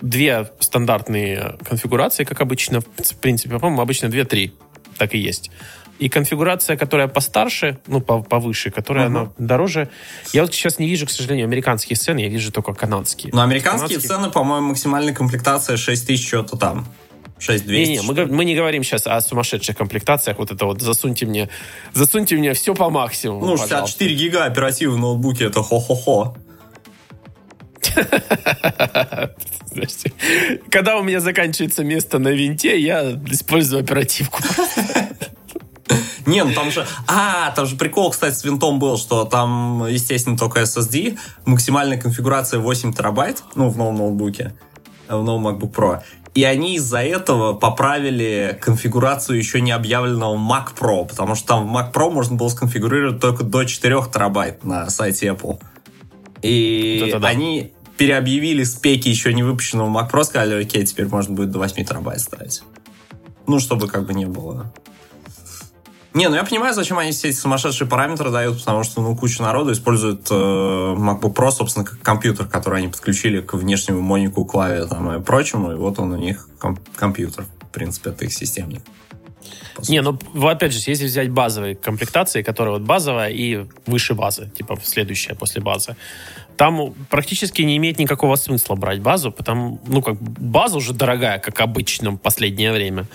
Две стандартные конфигурации, как обычно. В принципе, по-моему, обычно 2-3. Так и есть. И конфигурация, которая постарше, ну, по- повыше, которая Ага. она дороже. Я вот сейчас не вижу, к сожалению, американские цены, я вижу только канадские. Но американские Канадские- цены, по-моему, максимальная комплектация 6 тысяч что-то там. 6200. Не-не, мы, го- мы не говорим сейчас о сумасшедших комплектациях. Вот это вот засуньте мне, засуньте мне все по максимуму. Ну, пожалуйста. 64 гига оперативы в ноутбуке, это хо-хо-хо. Когда у меня заканчивается место на винте, я использую оперативку. [laughs] Не, ну там же... А, там же прикол, кстати, с винтом был, что там, естественно, только SSD, максимальная конфигурация 8 терабайт, ну, в новом ноутбуке, в новом MacBook Pro. И они из-за этого поправили конфигурацию еще не объявленного Mac Pro, потому что там в Mac Pro можно было сконфигурировать только до 4 терабайт на сайте Apple. И Вот да. они переобъявили спеки еще не выпущенного Mac Pro, сказали, окей, теперь можно будет до 8 терабайт ставить. Ну, чтобы как бы не было Не, ну я понимаю, зачем они все эти сумасшедшие параметры дают, потому что ну, куча народу использует э, MacBook Pro, собственно, как компьютер, который они подключили к внешнему монику, клаве там, и прочему, и вот он у них ком- компьютер. В принципе, это их системник. Не, ну, опять же, если взять базовые комплектации, которые вот базовая и выше базы, типа следующая после базы, там практически не имеет никакого смысла брать базу, потому, ну, как база уже дорогая, как обычно в последнее время.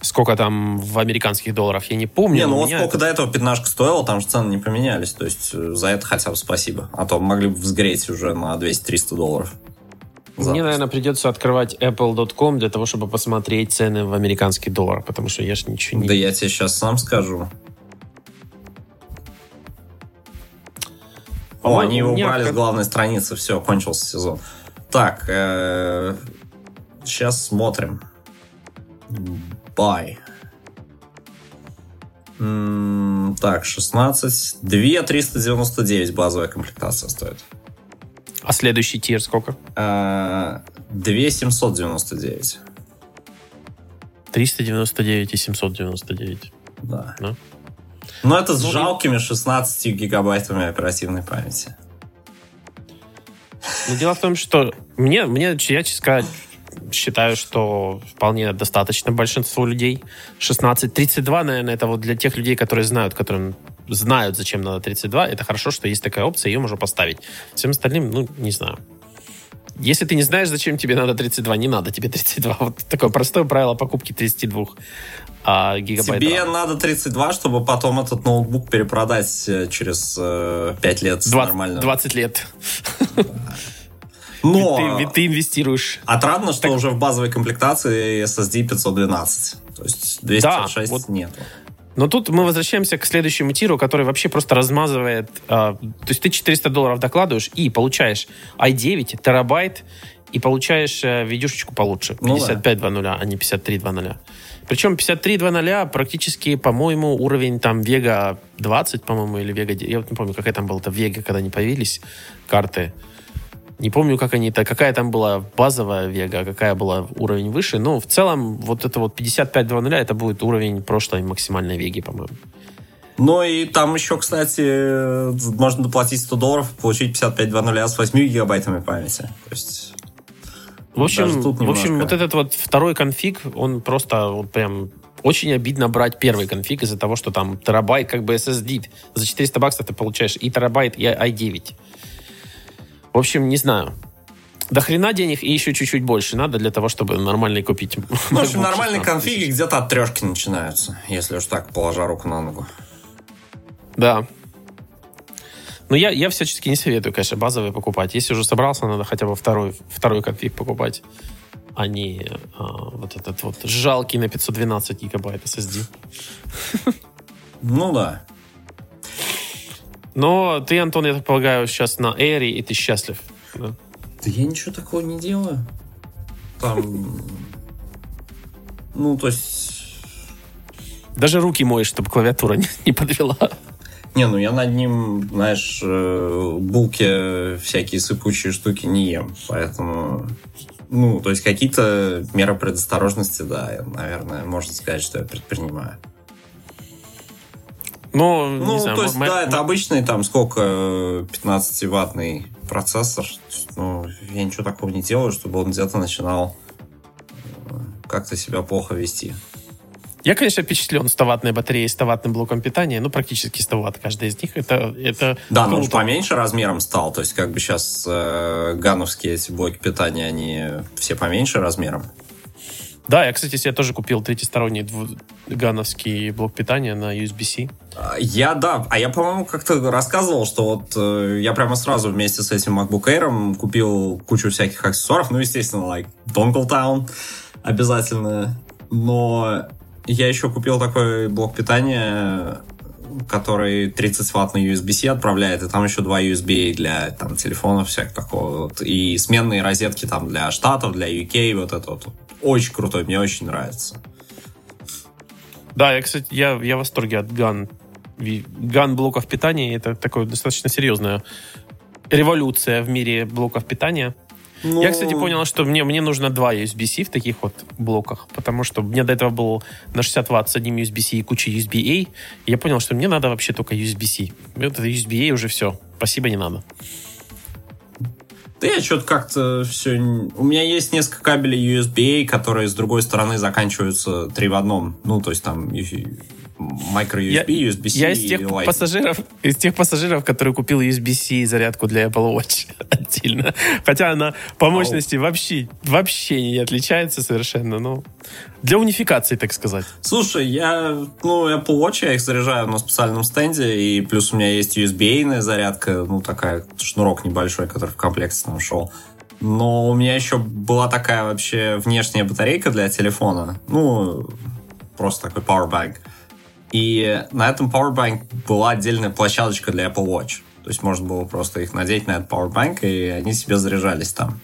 Сколько там в американских долларах, я не помню. Не, ну вот сколько это- до этого пятнашка стоила, там же цены не поменялись. То есть э, за это хотя бы спасибо. А то могли бы взгреть уже на 200-300 долларов. Мне, Запросто. наверное, придется открывать apple.com для того, чтобы посмотреть цены в американский доллар, потому что я же ничего не... Да я тебе сейчас сам скажу. О, они его убрали с главной страницы, все, кончился сезон. Так, сейчас смотрим. Бай. Так, 16. 2 399 базовая комплектация стоит. А следующий тир сколько? Э, 2 799. 399 и 799. Да. Ну. Но это с Ну жалкими 16 гигабайтами оперативной памяти. Но дело в том, что мне, мне я, честно считаю, что вполне достаточно большинству людей. 16, 32, наверное, это вот для тех людей, которые знают, которым знают, зачем надо 32. Это хорошо, что есть такая опция, ее можно поставить. Всем остальным, ну, не знаю. Если ты не знаешь, зачем тебе надо 32, не надо тебе 32. Вот такое простое правило покупки 32 а, гигабайт. Тебе RAM. надо 32, чтобы потом этот ноутбук перепродать э, через э, 5 лет с 20, нормальным. 20 лет. [laughs] Но Ты, ведь ты инвестируешь. отрадно, что уже в базовой комплектации SSD 512. То есть 256 вот. нет. Но тут мы возвращаемся к следующему тиру, который вообще просто размазывает... а, то есть ты 400 долларов докладываешь и получаешь i9, терабайт, и получаешь э, видюшечку получше. Ну да. 55.2.0, а не 53.2.0. Причем 53.2.0 практически, по-моему, уровень там Vega 20, по-моему, или Vega... 9. Я вот не помню, какая там была-то Vega, когда они появились, карты. Не помню, как они, какая там была базовая Vega, а какая была уровень выше. Но в целом вот это вот 55.2.0 это будет уровень прошлой максимальной Vega, по-моему. Ну и там еще, кстати, можно доплатить 100 долларов, получить 5520 с 8 гигабайтами памяти. То есть В общем, в общем, немножко. вот этот вот второй конфиг, он просто вот прям очень обидно брать первый конфиг из-за того, что там терабайт как бы SSD. За 400 баксов ты получаешь и терабайт, и i9. В общем, не знаю. До хрена денег и еще чуть-чуть больше надо для того, чтобы нормальный купить. Ну, в общем, нормальные 16 конфиги где-то от трешки начинаются, если уж так, положа руку на ногу. Да. Но я, я всячески не советую, конечно, базовые покупать. Если уже собрался, надо хотя бы второй, второй конфиг покупать, а не а, вот этот вот жалкий на 512 гигабайт SSD. Ну да. Но ты, Антон, я так полагаю, сейчас на Air, и ты счастлив. да? Да я ничего такого не делаю. Там... Ну, то есть... Даже руки моешь, чтобы клавиатура не, не подвела. Не, ну я над ним, знаешь, э, булки всякие сыпучие штуки не ем. Поэтому... Ну, то есть какие-то меры предосторожности, да, я, наверное, можно сказать, что я предпринимаю. Но, Ну, не знаю, то есть, мо- да, мо- это обычный, там, сколько, 15-ваттный процессор. То есть, Ну, я ничего такого не делаю, чтобы он где-то начинал э, как-то себя плохо вести. Я, конечно, впечатлен 100-ваттной батареей, 100-ваттным блоком питания. Ну, практически 100 ватт каждая из них. Это, это Да, но он поменьше размером стал. То есть, как бы сейчас э, гановские эти блоки питания, они все поменьше размером. Да, я, кстати, себе тоже купил третьесторонний гановский блок питания на USB-C. А, Я, да, а я, по-моему, как-то рассказывал, что вот э, я прямо сразу вместе с этим MacBook Air купил кучу всяких аксессуаров, ну, естественно, like Dongle Town обязательно, но я еще купил такой блок питания, который 30-ваттный USB-C отправляет, и там еще два USB для там, телефонов всяких такого вот, и сменные розетки там для Штатов, для UK, вот это вот. Очень крутой, мне очень нравится. Да, я, кстати, я, я в восторге от ган, ган блоков питания. Это такое достаточно серьезная революция в мире блоков питания. Ну, Я, кстати, понял, что мне, мне нужно два USB-C в таких вот блоках, потому что мне до этого был на 60 ватт с одним USB-C и кучей USB-A. И я понял, что мне надо вообще только USB-C. Вот это USB-A уже все. Спасибо, не надо. Да я что-то как-то все... У меня есть несколько кабелей USB-A, которые с другой стороны заканчиваются три в одном. Ну, то есть там micro USB, Я- USB-C Я из тех Lightning. пассажиров, из тех пассажиров, которые купил USB-C зарядку для Apple Watch [laughs] отдельно. Хотя она по мощности вообще, вообще не отличается совершенно. Ну, для унификации, так сказать. Слушай, я, ну, Apple Watch, я их заряжаю на специальном стенде, и плюс у меня есть USB-A зарядка, ну, такая, шнурок небольшой, который в комплекте там шел. Но у меня еще была такая вообще внешняя батарейка для телефона, ну, просто такой powerbank. И на этом powerbank была отдельная площадочка для Apple Watch. То есть можно было просто их надеть на этот powerbank, и они себе заряжались там.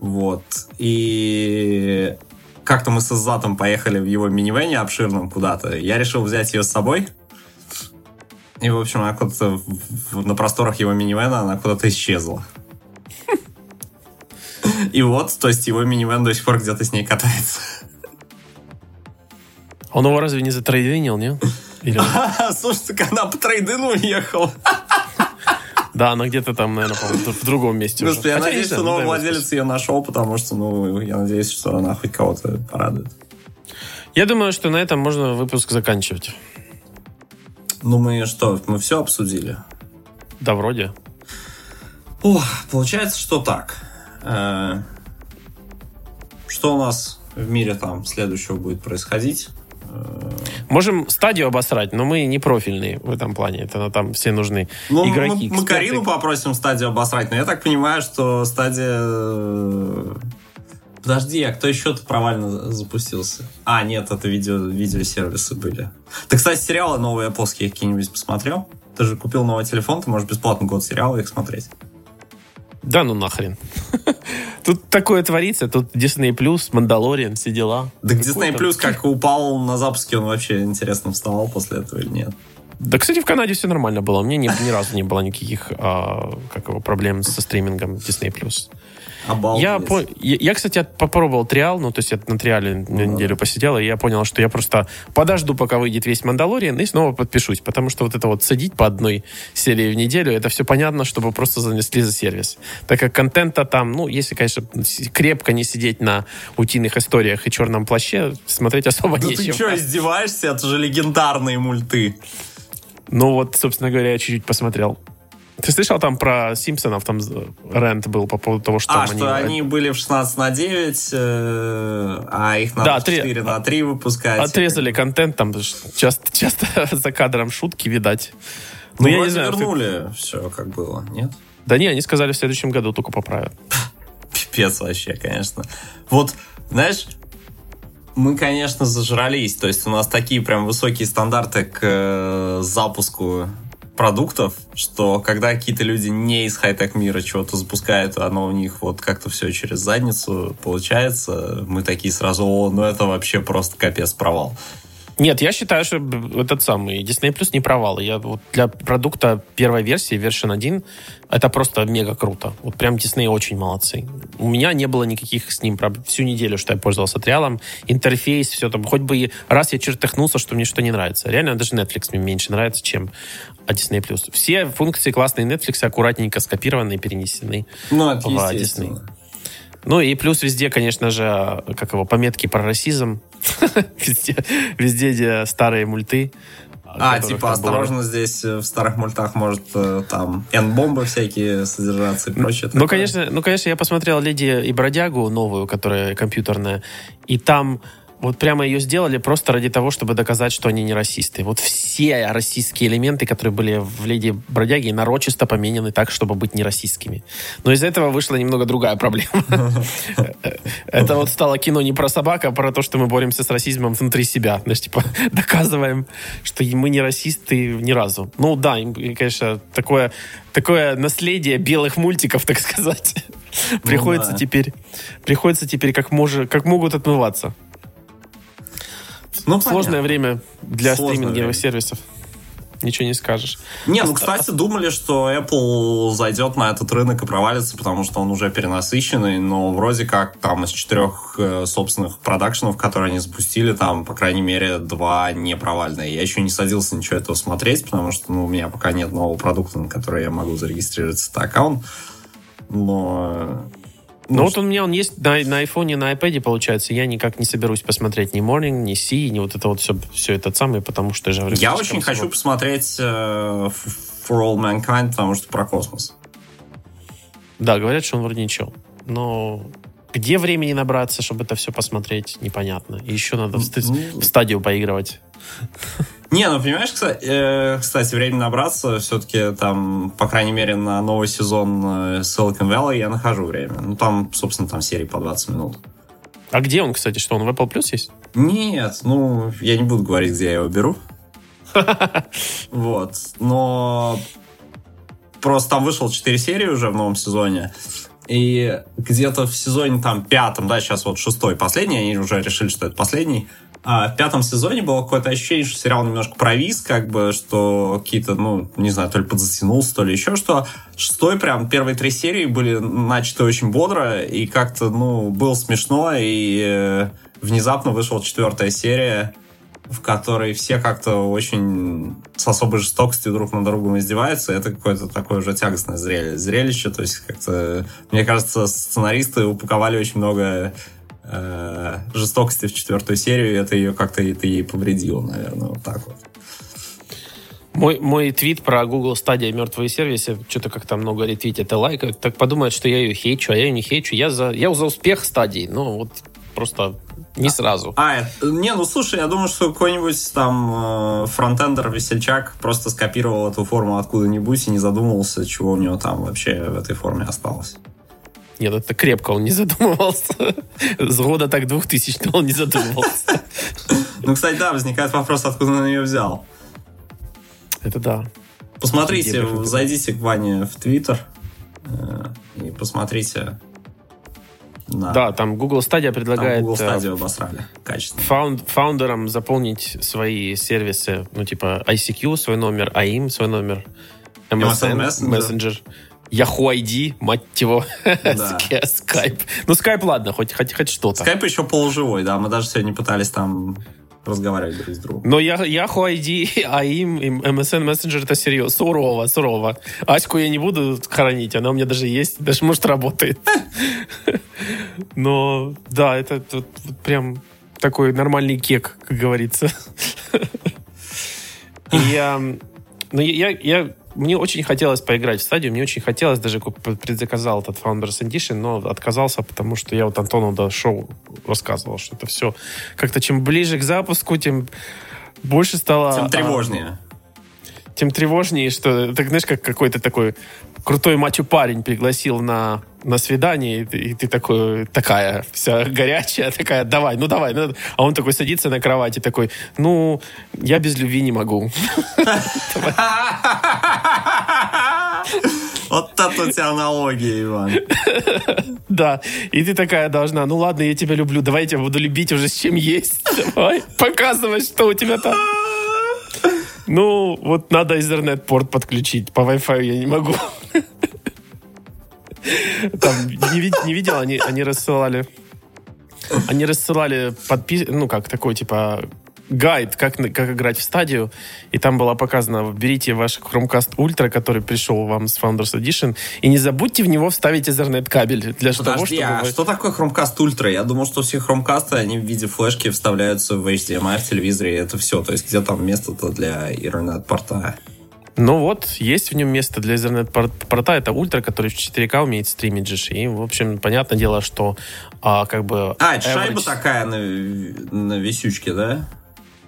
Вот. И как-то мы с Азатом поехали в его минивене обширном куда-то. Я решил взять ее с собой. И, в общем, она куда-то на просторах его минивена она куда-то исчезла. [laughs] И вот, то есть его минивэн до сих пор где-то с ней катается. Он его разве не затрейдинил, не? Или [laughs] Слушай, так она по трейдину уехала. Да, она где-то там, наверное, в другом месте. Господи, я Хотя, не надеюсь, что ну, новый бог владелец ее нашел, потому что, ну, я надеюсь, что она хоть кого-то порадует. Я думаю, что на этом можно выпуск заканчивать. Ну, мы что, мы все обсудили? Да, вроде. О, получается, что так. Э, Что у нас в мире там следующего будет происходить? Можем стадию обосрать, но мы не профильные в этом плане. Это там все нужны Ну, игроки, мы, мы. Карину попросим стадию обосрать, но я так понимаю, что стадия... э, Подожди, а кто еще-то провально запустился? А, нет, это видео, видеосервисы были. Ты, кстати, сериалы новые плоские какие-нибудь посмотрел? Ты же купил новый телефон, ты можешь бесплатно год сериала их смотреть. Да ну нахрен. Тут такое творится, тут Disney+, Мандалориан, все дела. Да Disney Plus как упал на запуске, он вообще интересно вставал после этого или нет? Да, кстати, в Канаде все нормально было. У меня ни, ни разу не было никаких а, как его, проблем со стримингом Disney+. Обалдеть. Я, по- я, я, кстати, попробовал триал, ну, то есть я на триале на неделю посидел, и я понял, что я просто подожду, пока выйдет весь Мандалориан, и снова подпишусь, потому что вот это вот садить по одной серии в неделю, это все понятно, чтобы просто занесли за сервис. Так как контента там, ну, если, конечно, крепко не сидеть на утиных историях и черном плаще, смотреть особо Да ты нечего. что, издеваешься? Это же легендарные мульты. Ну, вот, собственно говоря, я чуть-чуть посмотрел. Ты слышал там про Симпсонов, там рент был по поводу того, что а, что они были в 16 на 9, э, а их надо Да, в три- 4 на 3 выпускать. Отрезали контент, там часто, часто [laughs] за кадром шутки, видать. Ну, Ну, я не знаю. ты- вернули все, как было, нет? Да не, они сказали, в следующем году только поправят. [laughs] Пипец вообще, конечно. Вот, знаешь, мы, конечно, зажрались. То есть у нас такие прям высокие стандарты к э, запуску продуктов, что когда какие-то люди не из хай-тек мира чего-то запускают, оно у них вот как-то все через задницу получается, мы такие сразу, о, ну это вообще просто капец провал. Нет, я считаю, что этот самый Disney Plus не провал. Я вот для продукта первой версии, Version 1, это просто мега круто. Вот прям Disney очень молодцы. У меня не было никаких с ним проблем. Всю неделю, что я пользовался триалом, интерфейс, все там. Хоть бы раз я чертыхнулся, что мне что не нравится. Реально даже Netflix мне меньше нравится, чем а, Disney Plus. Все функции классные Netflix аккуратненько скопированы и перенесены. Ну, это в, а. Disney. Ну и плюс везде, конечно же, как его, пометки про расизм. [laughs] везде, везде, где старые мульты. А, которых типа, там было- осторожно, здесь э, в старых мультах может э, там N-бомбы всякие содержаться и прочее. Ну, такое. конечно, ну, конечно, я посмотрел «Леди и бродягу» новую, которая компьютерная, и там вот прямо ее сделали просто ради того, чтобы доказать, что они не расисты. Вот все российские элементы, которые были в «Леди бродяге», нарочисто поменены так, чтобы быть не российскими. Но из этого вышла немного другая проблема. [laughs] Это вот стало кино не про собак, а про то, что мы боремся с расизмом внутри себя. Знаешь, типа, [laughs] доказываем, что мы не расисты ни разу. Ну да, конечно, такое, такое наследие белых мультиков, так сказать, приходится да. теперь, приходится теперь как, може, как могут отмываться. Ну, Сложное понятно. время для Сложное стриминговых время. сервисов. ничего не скажешь. Не, ну, кстати, думали, что Apple зайдет на этот рынок и провалится, потому что он уже перенасыщенный, но вроде как там из четырех э, собственных продакшенов, которые они запустили, там, по крайней мере, два не провальные. Я еще не садился ничего этого смотреть, потому что ну, у меня пока нет нового продукта, на который я могу зарегистрировать этот аккаунт. Но ну, вот у меня он есть на, на iPhone, на iPad, получается. Я никак не соберусь посмотреть ни Morning, ни Sea, ни вот это вот все, все это самое, потому что я же. Я очень хочу посмотреть uh, For All Mankind, потому что про космос. Да, говорят, что он вроде ничего. Но где времени набраться, чтобы это все посмотреть, непонятно. И еще надо в, в стадию поигрывать. Не, ну понимаешь, кстати, э, кстати, время набраться, все-таки там, по крайней мере, на новый сезон э, Silicon Valley я нахожу время. Ну там, собственно, там серии по 20 минут. А где он, кстати, что он в Apple Plus есть? Нет, ну, я не буду говорить, где я его беру. [laughs] Вот, но просто там вышел 4 серии уже в новом сезоне. И где-то в сезоне там пятом, да, сейчас вот шестой, последний, они уже решили, что это последний, а в пятом сезоне было какое-то ощущение, что сериал немножко провис, как бы, что какие-то, ну, не знаю, то ли подзатянулся, то ли еще что. Шестой прям, первые три серии были начаты очень бодро, и как-то, ну, было смешно, и э, внезапно вышла четвертая серия, в которой все как-то очень с особой жестокостью друг на другом издеваются. Это какое-то такое уже тягостное зрелище. зрелище. То есть как-то, мне кажется, сценаристы упаковали очень много э, жестокости в четвертую серию, это ее как-то это ей повредило, наверное, вот так вот. Мой, мой твит про Google Stadia мертвые сервисы, что-то как-то много ретвитят и лайкают, так подумают, что я ее хейчу, а я ее не хейчу. Я за, я за успех стадии, ну вот просто не сразу. А, не, ну слушай, я думаю, что какой-нибудь там э, фронтендер весельчак просто скопировал эту форму откуда-нибудь и не задумывался, чего у него там вообще в этой форме осталось. Нет, это крепко он не задумывался. С года так 2000 он не задумывался. Ну, кстати, да, возникает вопрос, откуда он ее взял. Это да. Посмотрите, зайдите к Ване в Твиттер э, и посмотрите. Да, там Google Stadia предлагает... Там Google э, Stadia обосрали качественно. Фаунд, фаундерам заполнить свои сервисы, ну, типа ICQ, свой номер, AIM, свой номер, MSN, MSN Messenger. Yahoo ID, мать его, да. [laughs] Skype. Ну, Skype, ладно, хоть, хоть, хоть что-то. Skype еще полуживой, да, мы даже сегодня пытались там разговаривать друг с другом. Но я, Yahoo ID, AIM и MSN Messenger это серьезно, сурово, сурово. Аську я не буду хоронить, она у меня даже есть, даже, может, работает. [laughs] Но, да, это тут прям такой нормальный кек, как говорится. [laughs] И я, ну, я, я мне очень хотелось поиграть в стадию, мне очень хотелось, даже предзаказал этот Founders Edition, но отказался, потому что я вот Антону до шоу рассказывал, что это все как-то чем ближе к запуску, тем больше стало... Тем тревожнее. А, тем тревожнее, что, так знаешь, как какой-то такой крутой мачо парень пригласил на, на свидание, и ты, и ты такой, такая вся горячая, такая, давай, ну давай. Ну, а он такой садится на кровати, такой, ну, я без любви не могу. [laughs] [laughs] [laughs] [laughs] Вот это у тебя аналогия, Иван. [laughs] Да, и ты такая должна, ну ладно, я тебя люблю, давай я тебя буду любить уже с чем есть. [laughs] Давай, показывай, что у тебя там. Ну, вот надо Ethernet-порт подключить. По Wi-Fi я не могу. Там не, не видел, они, они рассылали они рассылали подпис... ну, как такой, типа, гайд, как, как играть в стадию, и там было показано, берите ваш Chromecast Ultra, который пришел вам с Founders Edition, и не забудьте в него вставить Ethernet кабель для Подожди, того, чтобы... а вы... что такое Chromecast Ultra? Я думал, что все Chromecast, они в виде флешки вставляются в HDMI в телевизоре, и это все. То есть где там место-то для Ethernet-порта? Ну вот, есть в нем место для Ethernet-порта. Это ультра, который в 4К умеет стримить же. И, в общем, понятное дело, что а, как бы... А, это average... шайба такая на, на висючке, да?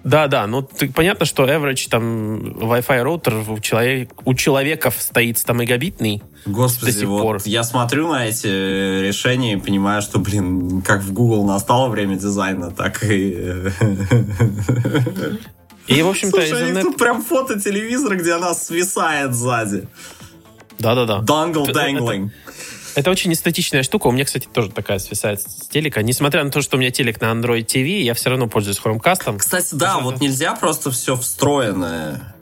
Да, да, ну ты, понятно, что average там Wi-Fi роутер у, человек, у человеков стоит там мегабитный. Господи, до сих вот пор. я смотрю на эти решения и понимаю, что, блин, как в Google настало время дизайна, так и... И, в общем-то, Слушай, Ethernet... тут прям фото телевизора, где она свисает сзади. Да-да-да. Дангл dangling. Это очень эстетичная штука. У меня, кстати, тоже такая свисает с телека. Несмотря на то, что у меня телек на Android TV, я все равно пользуюсь Chromecast. Кстати, да, вот нельзя просто все встроенное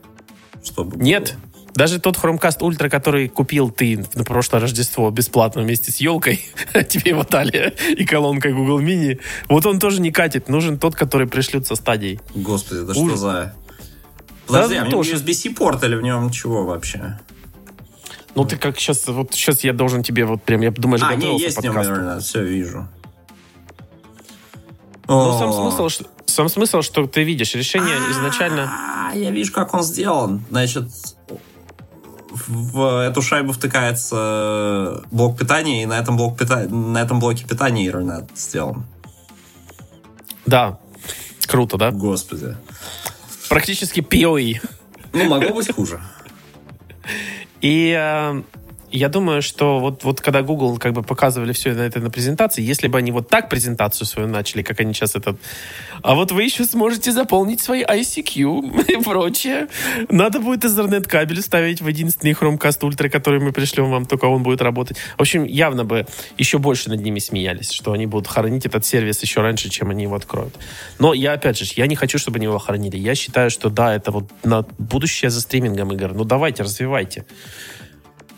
Чтобы Нет. было. Даже тот Chromecast Ultra, который купил ты на прошлое Рождество бесплатно вместе с елкой, [laughs] тебе его дали, и колонкой Google Mini, вот он тоже не катит. Нужен тот, который пришлют со стадией. Господи, да Ужас. что за... Подожди, Да, а в нем тоже. USB-C порт или в нем чего вообще? Ну, ты как сейчас, вот сейчас я должен тебе вот прям, я думаю, А, не, есть подкасту. интернет, все вижу. Ну, сам смысл, что, сам смысл, что ты видишь, решение изначально... А, я вижу, как он сделан. Значит, в эту шайбу втыкается блок питания, и на этом, блок пита- на этом блоке питания Ethernet сделан. Да, круто, да? Господи. Практически PoE. Ну, могло быть хуже. [laughs] И э, я думаю, что вот, вот когда Google как бы показывали все на это на презентации, если бы они вот так презентацию свою начали, как они сейчас этот... А вот вы еще сможете заполнить свои ICQ [laughs] и прочее. Надо будет Ethernet кабель ставить в единственный Chromecast Ultra, который мы пришлем вам, только он будет работать. В общем, явно бы еще больше над ними смеялись, что они будут хоронить этот сервис еще раньше, чем они его откроют. Но я, опять же, я не хочу, чтобы они его хоронили. Я считаю, что да, это вот на будущее за стримингом игр. Ну давайте, развивайте.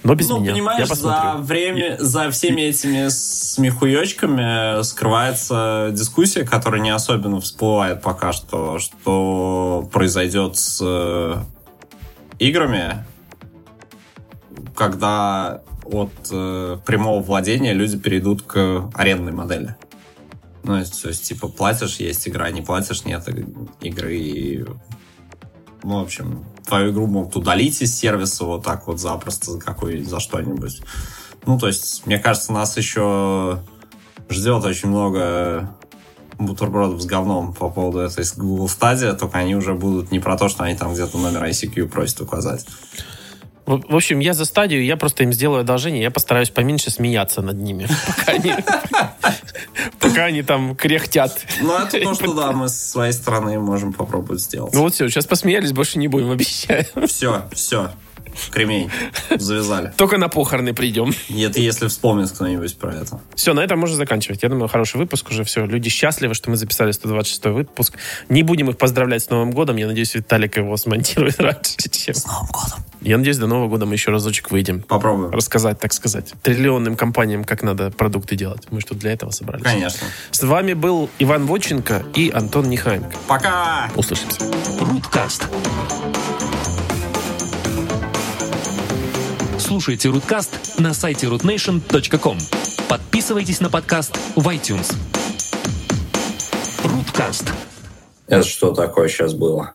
Но без ну, меня. понимаешь, я за время, за всеми этими смехуечками скрывается дискуссия, которая не особенно всплывает пока что, что произойдет с э, играми, когда от э, прямого владения люди перейдут к арендной модели. Ну, то есть, типа, платишь, есть игра, не платишь, нет игры. Ну, в общем, твою игру могут удалить из сервиса вот так вот запросто за какой за что-нибудь. Ну, то есть, мне кажется, нас еще ждет очень много бутербродов с говном по поводу этой Google Stadia, только они уже будут не про то, что они там где-то номер ICQ просят указать. В, в общем, я за стадию, я просто им сделаю одолжение, я постараюсь поменьше смеяться над ними, [laughs] пока они, пока они там кряхтят. Ну, это то, что, [laughs] да, мы с своей стороны можем попробовать сделать. Ну вот все, сейчас посмеялись, больше не будем, обещаю. Все, все. Кремень. Завязали. Только на похороны придем. Это если вспомнит кто-нибудь про это. Все, на этом можно заканчивать. Я думаю, хороший выпуск уже. Все, люди счастливы, что мы записали 126 выпуск. Не будем их поздравлять с Новым годом. Я надеюсь, Виталик его смонтирует [laughs] раньше, чем... С Новым годом. Я надеюсь, до Нового года мы еще разочек выйдем. Попробуем. Рассказать, так сказать, триллионным компаниям, как надо продукты делать. Мы что для этого собрались. Конечно. С вами был Иван Воченко и Антон Нехаенко. Пока! Услышимся. Руткаст. Слушайте Руткаст на сайте rootnation.com. Подписывайтесь на подкаст в iTunes. Руткаст. Это что такое сейчас было?